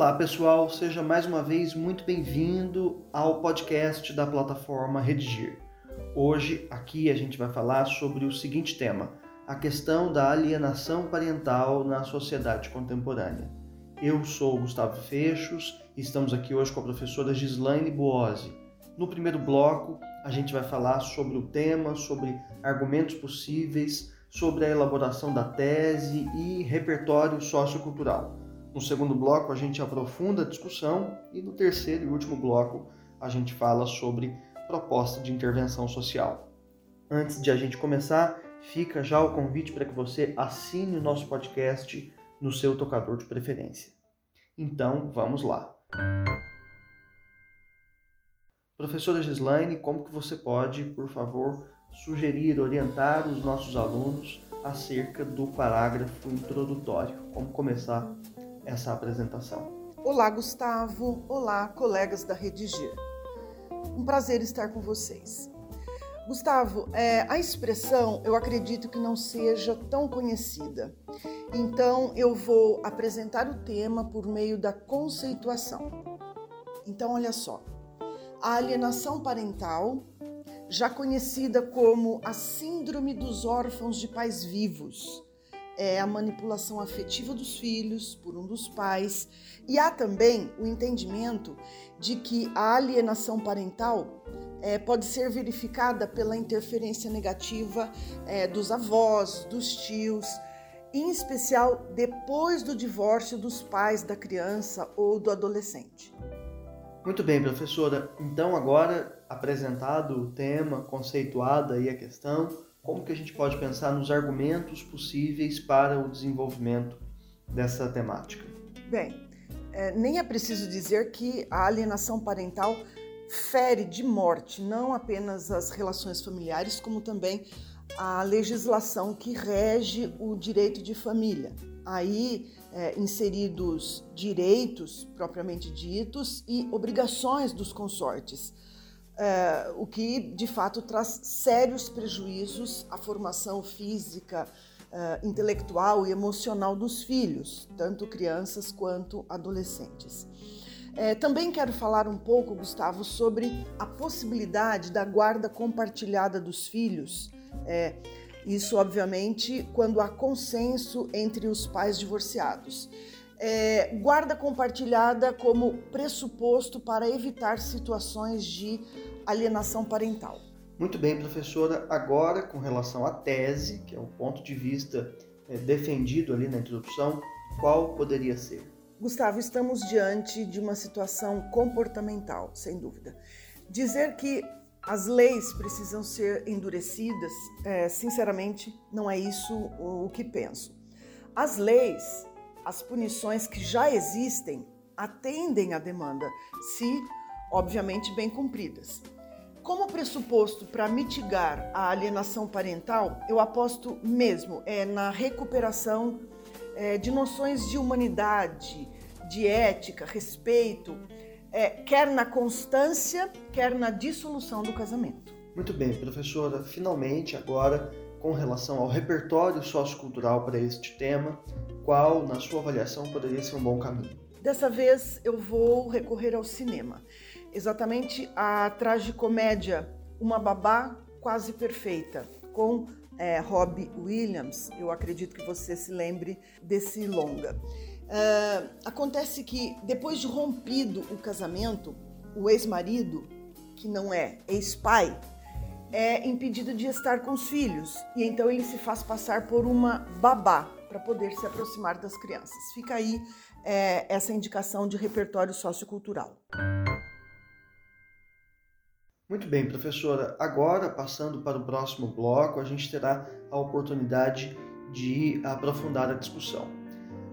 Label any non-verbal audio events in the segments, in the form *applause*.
Olá pessoal, seja mais uma vez muito bem-vindo ao podcast da plataforma Redigir. Hoje aqui a gente vai falar sobre o seguinte tema: a questão da alienação parental na sociedade contemporânea. Eu sou Gustavo Fechos e estamos aqui hoje com a professora Gislaine Buozzi. No primeiro bloco, a gente vai falar sobre o tema, sobre argumentos possíveis, sobre a elaboração da tese e repertório sociocultural. No segundo bloco, a gente aprofunda a discussão e no terceiro e último bloco, a gente fala sobre proposta de intervenção social. Antes de a gente começar, fica já o convite para que você assine o nosso podcast no seu tocador de preferência. Então, vamos lá. Professora Gislaine, como que você pode, por favor, sugerir, orientar os nossos alunos acerca do parágrafo introdutório? Como começar essa apresentação. Olá, Gustavo. Olá, colegas da Redigir. Um prazer estar com vocês. Gustavo, é, a expressão eu acredito que não seja tão conhecida. Então eu vou apresentar o tema por meio da conceituação. Então, olha só. A alienação parental, já conhecida como a Síndrome dos Órfãos de Pais Vivos, é a manipulação afetiva dos filhos por um dos pais, e há também o entendimento de que a alienação parental é, pode ser verificada pela interferência negativa é, dos avós, dos tios, em especial depois do divórcio dos pais da criança ou do adolescente. Muito bem, professora. Então, agora apresentado o tema, conceituada aí a questão, como que a gente pode pensar nos argumentos possíveis para o desenvolvimento dessa temática? Bem, é, nem é preciso dizer que a alienação parental fere de morte não apenas as relações familiares, como também a legislação que rege o direito de família. Aí é, inseridos direitos propriamente ditos e obrigações dos consortes é, o que de fato traz sérios prejuízos à formação física, é, intelectual e emocional dos filhos, tanto crianças quanto adolescentes. É, também quero falar um pouco, Gustavo, sobre a possibilidade da guarda compartilhada dos filhos. É, isso, obviamente, quando há consenso entre os pais divorciados. É, guarda compartilhada como pressuposto para evitar situações de alienação parental. Muito bem, professora. Agora, com relação à tese, que é o ponto de vista é, defendido ali na introdução, qual poderia ser? Gustavo, estamos diante de uma situação comportamental, sem dúvida. Dizer que as leis precisam ser endurecidas, é, sinceramente, não é isso o que penso. As leis, as punições que já existem, atendem à demanda, se obviamente bem cumpridas. Como pressuposto para mitigar a alienação parental, eu aposto mesmo é, na recuperação é, de noções de humanidade, de ética, respeito, é, quer na constância, quer na dissolução do casamento. Muito bem, professora. Finalmente, agora, com relação ao repertório sociocultural para este tema, qual, na sua avaliação, poderia ser um bom caminho? Dessa vez eu vou recorrer ao cinema exatamente a tragicomédia Uma Babá Quase Perfeita, com é, Robbie Williams. Eu acredito que você se lembre desse longa. Uh, acontece que depois de rompido o casamento, o ex-marido, que não é ex-pai, é impedido de estar com os filhos e então ele se faz passar por uma babá para poder se aproximar das crianças. Fica aí é, essa indicação de repertório sociocultural. Muito bem, professora. Agora, passando para o próximo bloco, a gente terá a oportunidade de aprofundar a discussão.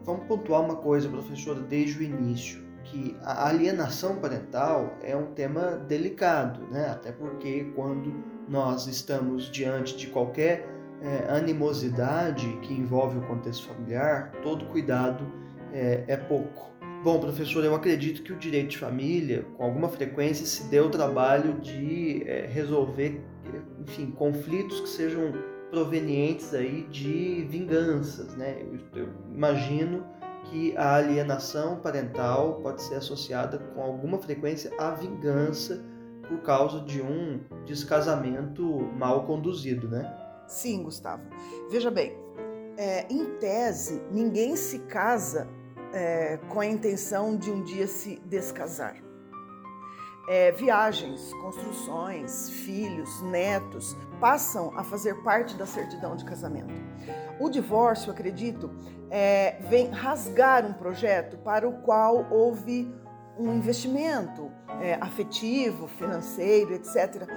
Vamos pontuar uma coisa, professora, desde o início, que a alienação parental é um tema delicado, né? Até porque quando nós estamos diante de qualquer é, animosidade que envolve o contexto familiar, todo cuidado é, é pouco. Bom, professor, eu acredito que o direito de família, com alguma frequência, se deu o trabalho de é, resolver, enfim, conflitos que sejam provenientes aí de vinganças, né? Eu, eu imagino que a alienação parental pode ser associada com alguma frequência à vingança por causa de um descasamento mal conduzido, né? Sim, Gustavo. Veja bem, é, em tese, ninguém se casa é, com a intenção de um dia se descasar. É, viagens, construções, filhos, netos passam a fazer parte da certidão de casamento. O divórcio, acredito, é, vem rasgar um projeto para o qual houve um investimento é, afetivo, financeiro, etc.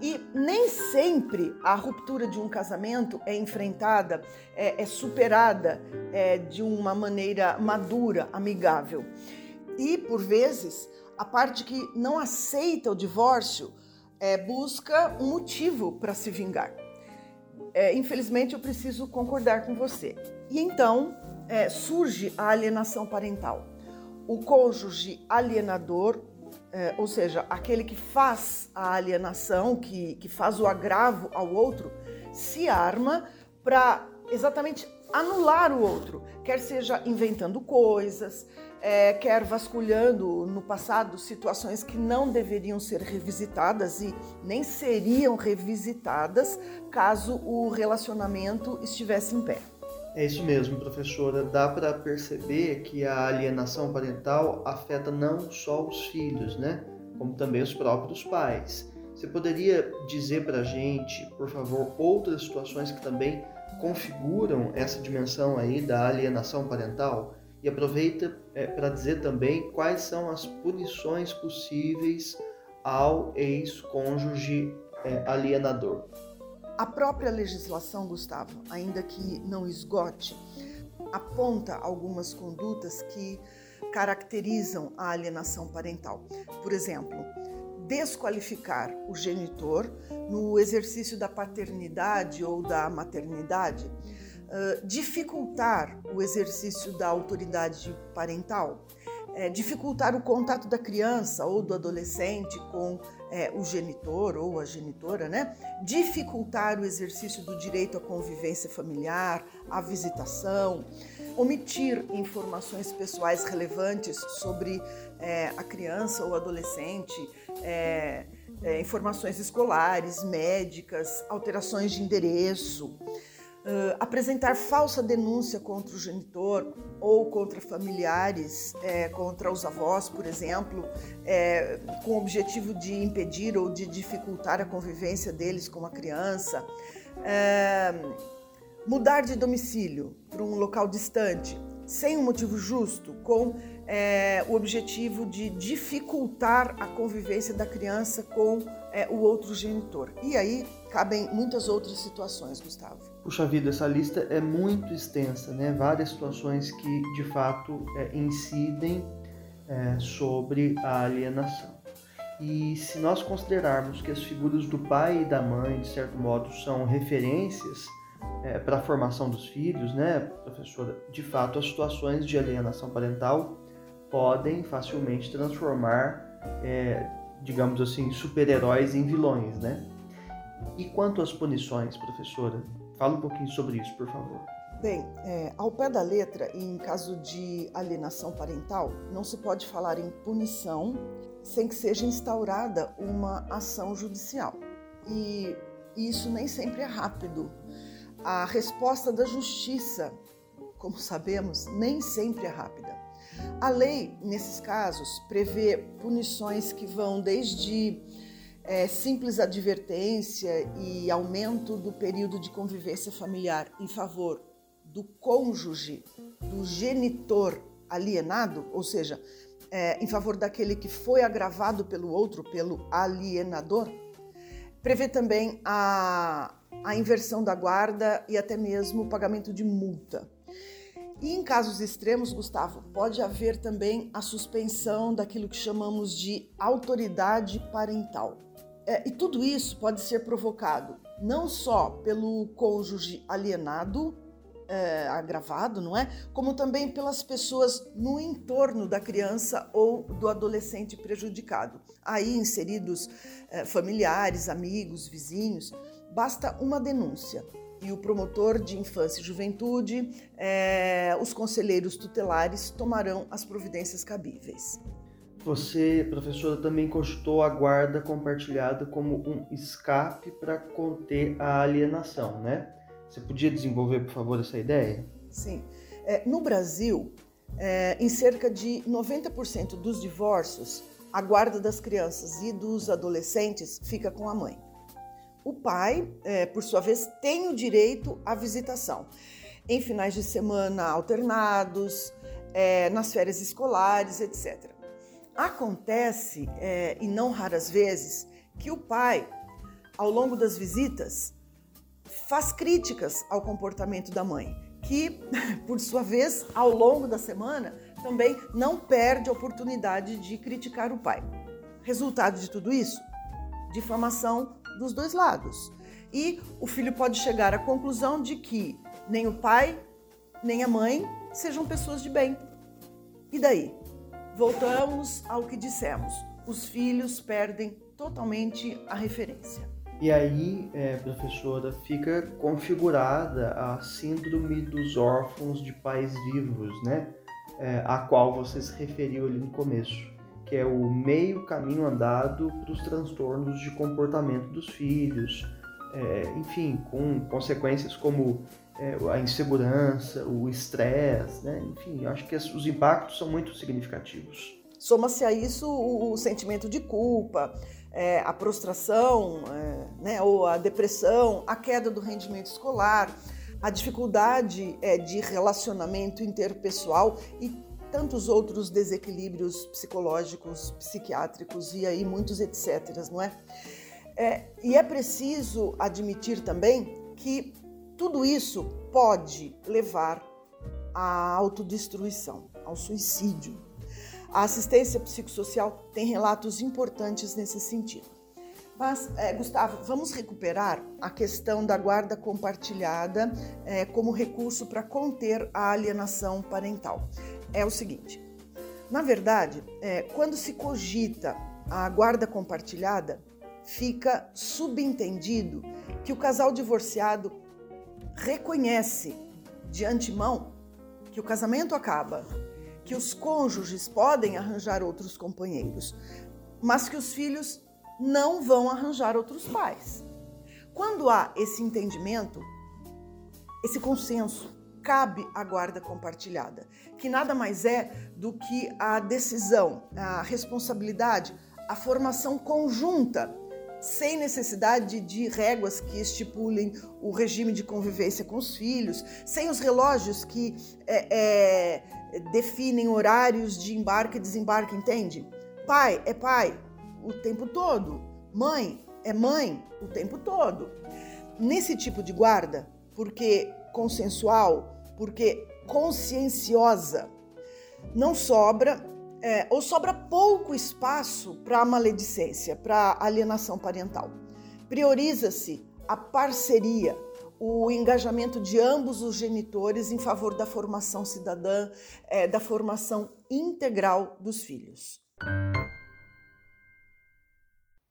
E nem sempre a ruptura de um casamento é enfrentada, é, é superada é, de uma maneira madura, amigável. E, por vezes, a parte que não aceita o divórcio é, busca um motivo para se vingar. É, infelizmente, eu preciso concordar com você. E então é, surge a alienação parental. O cônjuge alienador, é, ou seja, aquele que faz a alienação, que, que faz o agravo ao outro, se arma para exatamente anular o outro, quer seja inventando coisas, é, quer vasculhando no passado situações que não deveriam ser revisitadas e nem seriam revisitadas caso o relacionamento estivesse em pé. É isso mesmo, professora. Dá para perceber que a alienação parental afeta não só os filhos, né? Como também os próprios pais. Você poderia dizer para a gente, por favor, outras situações que também configuram essa dimensão aí da alienação parental? E aproveita é, para dizer também quais são as punições possíveis ao ex-cônjuge é, alienador. A própria legislação, Gustavo, ainda que não esgote, aponta algumas condutas que caracterizam a alienação parental. Por exemplo, desqualificar o genitor no exercício da paternidade ou da maternidade, dificultar o exercício da autoridade parental, é, dificultar o contato da criança ou do adolescente com é, o genitor ou a genitora, né? Dificultar o exercício do direito à convivência familiar, à visitação, omitir informações pessoais relevantes sobre é, a criança ou adolescente, é, é, informações escolares, médicas, alterações de endereço. Uh, apresentar falsa denúncia contra o genitor ou contra familiares, é, contra os avós, por exemplo, é, com o objetivo de impedir ou de dificultar a convivência deles com a criança. É, mudar de domicílio para um local distante, sem um motivo justo, com é, o objetivo de dificultar a convivência da criança com é, o outro genitor. E aí cabem muitas outras situações, Gustavo. Puxa vida, essa lista é muito extensa, né? Várias situações que de fato é, incidem é, sobre a alienação. E se nós considerarmos que as figuras do pai e da mãe, de certo modo, são referências é, para a formação dos filhos, né, professora? De fato, as situações de alienação parental podem facilmente transformar, é, digamos assim, super-heróis em vilões, né? E quanto às punições, professora? Fala um pouquinho sobre isso, por favor. Bem, é, ao pé da letra, em caso de alienação parental, não se pode falar em punição sem que seja instaurada uma ação judicial. E isso nem sempre é rápido. A resposta da justiça, como sabemos, nem sempre é rápida. A lei, nesses casos, prevê punições que vão desde é, simples advertência e aumento do período de convivência familiar em favor do cônjuge, do genitor alienado, ou seja, é, em favor daquele que foi agravado pelo outro, pelo alienador, prevê também a, a inversão da guarda e até mesmo o pagamento de multa. E em casos extremos, Gustavo, pode haver também a suspensão daquilo que chamamos de autoridade parental. É, e tudo isso pode ser provocado não só pelo cônjuge alienado, é, agravado, não é? Como também pelas pessoas no entorno da criança ou do adolescente prejudicado. Aí inseridos é, familiares, amigos, vizinhos. Basta uma denúncia. E o promotor de infância e juventude, é, os conselheiros tutelares tomarão as providências cabíveis. Você, professora, também cogitou a guarda compartilhada como um escape para conter a alienação, né? Você podia desenvolver, por favor, essa ideia? Sim. É, no Brasil, é, em cerca de 90% dos divórcios, a guarda das crianças e dos adolescentes fica com a mãe. O pai, é, por sua vez, tem o direito à visitação em finais de semana alternados, é, nas férias escolares, etc. Acontece, é, e não raras vezes, que o pai, ao longo das visitas, faz críticas ao comportamento da mãe, que, *laughs* por sua vez, ao longo da semana, também não perde a oportunidade de criticar o pai. Resultado de tudo isso? Difamação dos dois lados. E o filho pode chegar à conclusão de que nem o pai, nem a mãe sejam pessoas de bem. E daí? Voltamos ao que dissemos: os filhos perdem totalmente a referência. E aí, é, professora, fica configurada a síndrome dos órfãos de pais vivos, né? É, a qual você se referiu ali no começo que é o meio caminho andado para os transtornos de comportamento dos filhos, é, enfim, com consequências como é, a insegurança, o estresse, né? enfim, acho que os impactos são muito significativos. Soma-se a isso o, sentimento de culpa, é, a prostração, é, né, ou a depressão, a queda do rendimento escolar, a dificuldade é, de relacionamento interpessoal e tantos outros desequilíbrios psicológicos, psiquiátricos e aí muitos etc, não é? é? E é preciso admitir também que tudo isso pode levar à autodestruição, ao suicídio. A assistência psicossocial tem relatos importantes nesse sentido. Mas, é, Gustavo, vamos recuperar a questão da guarda compartilhada é, como recurso para conter a alienação parental é o seguinte: na verdade, é, quando se cogita a guarda compartilhada, fica subentendido que o casal divorciado reconhece de antemão que o casamento acaba, que os cônjuges podem arranjar outros companheiros, mas que os filhos não vão arranjar outros pais. Quando há esse entendimento, esse consenso, cabe a guarda compartilhada, que nada mais é do que a decisão, a responsabilidade, a formação conjunta, sem necessidade de réguas que estipulem o regime de convivência com os filhos, sem os relógios que é, é, definem horários de embarque e desembarque, entende? Pai é pai o tempo todo, mãe é mãe o tempo todo. Nesse tipo de guarda, porque consensual, porque conscienciosa, não sobra é, ou sobra pouco espaço para a maledicência, para a alienação parental. Prioriza-se a parceria, o engajamento de ambos os genitores em favor da formação cidadã, é, da formação integral dos filhos.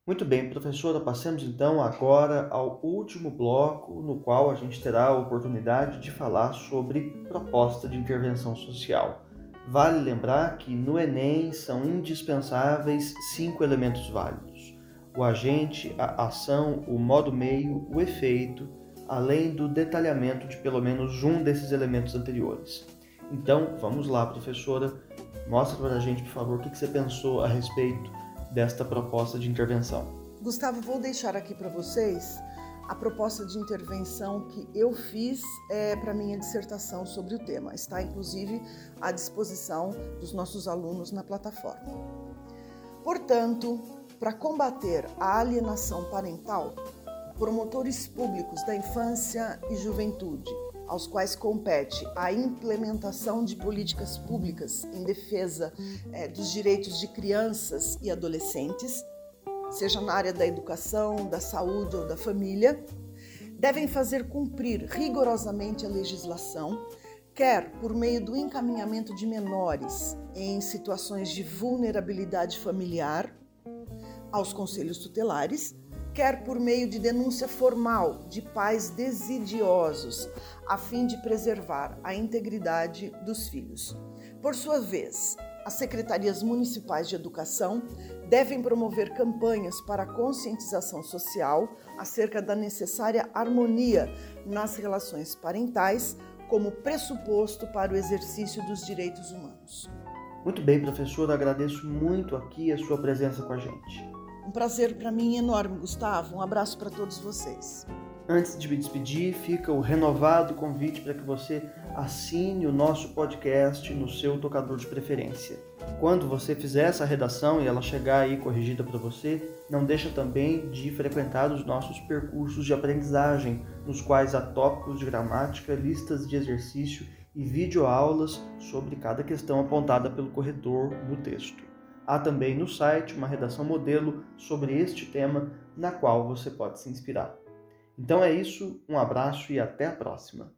Muito bem, professora, passemos então agora ao último bloco, no qual a gente terá a oportunidade de falar sobre proposta de intervenção social. Vale lembrar que no Enem são indispensáveis cinco elementos válidos: o agente, a ação, o modo meio, o efeito, além do detalhamento de pelo menos um desses elementos anteriores. Então, vamos lá, professora, mostra para a gente, por favor, o que você pensou a respeito desta proposta de intervenção. Gustavo, vou deixar aqui para vocês a proposta de intervenção que eu fiz é, para minha dissertação sobre o tema. Está inclusive à disposição dos nossos alunos na plataforma. Portanto, para combater a alienação parental, promotores públicos da infância e juventude, aos quais compete a implementação de políticas públicas em defesa é, dos direitos de crianças e adolescentes, seja na área da educação, da saúde ou da família, devem fazer cumprir rigorosamente a legislação, quer por meio do encaminhamento de menores em situações de vulnerabilidade familiar aos conselhos tutelares, quer por meio de denúncia formal de pais desidiosos, a fim de preservar a integridade dos filhos. Por sua vez, as secretarias municipais de educação devem promover campanhas para conscientização social acerca da necessária harmonia nas relações parentais como pressuposto para o exercício dos direitos humanos. Muito bem, professor, agradeço muito aqui a sua presença com a gente. Um prazer para mim enorme, Gustavo. Um abraço para todos vocês. Antes de me despedir, fica o renovado convite para que você assine o nosso podcast no seu tocador de preferência. Quando você fizer essa redação e ela chegar aí corrigida para você, não deixa também de frequentar os nossos percursos de aprendizagem, nos quais há tópicos de gramática, listas de exercício e videoaulas sobre cada questão apontada pelo corretor no texto. Há também no site uma redação modelo sobre este tema na qual você pode se inspirar. Então é isso, um abraço e até a próxima!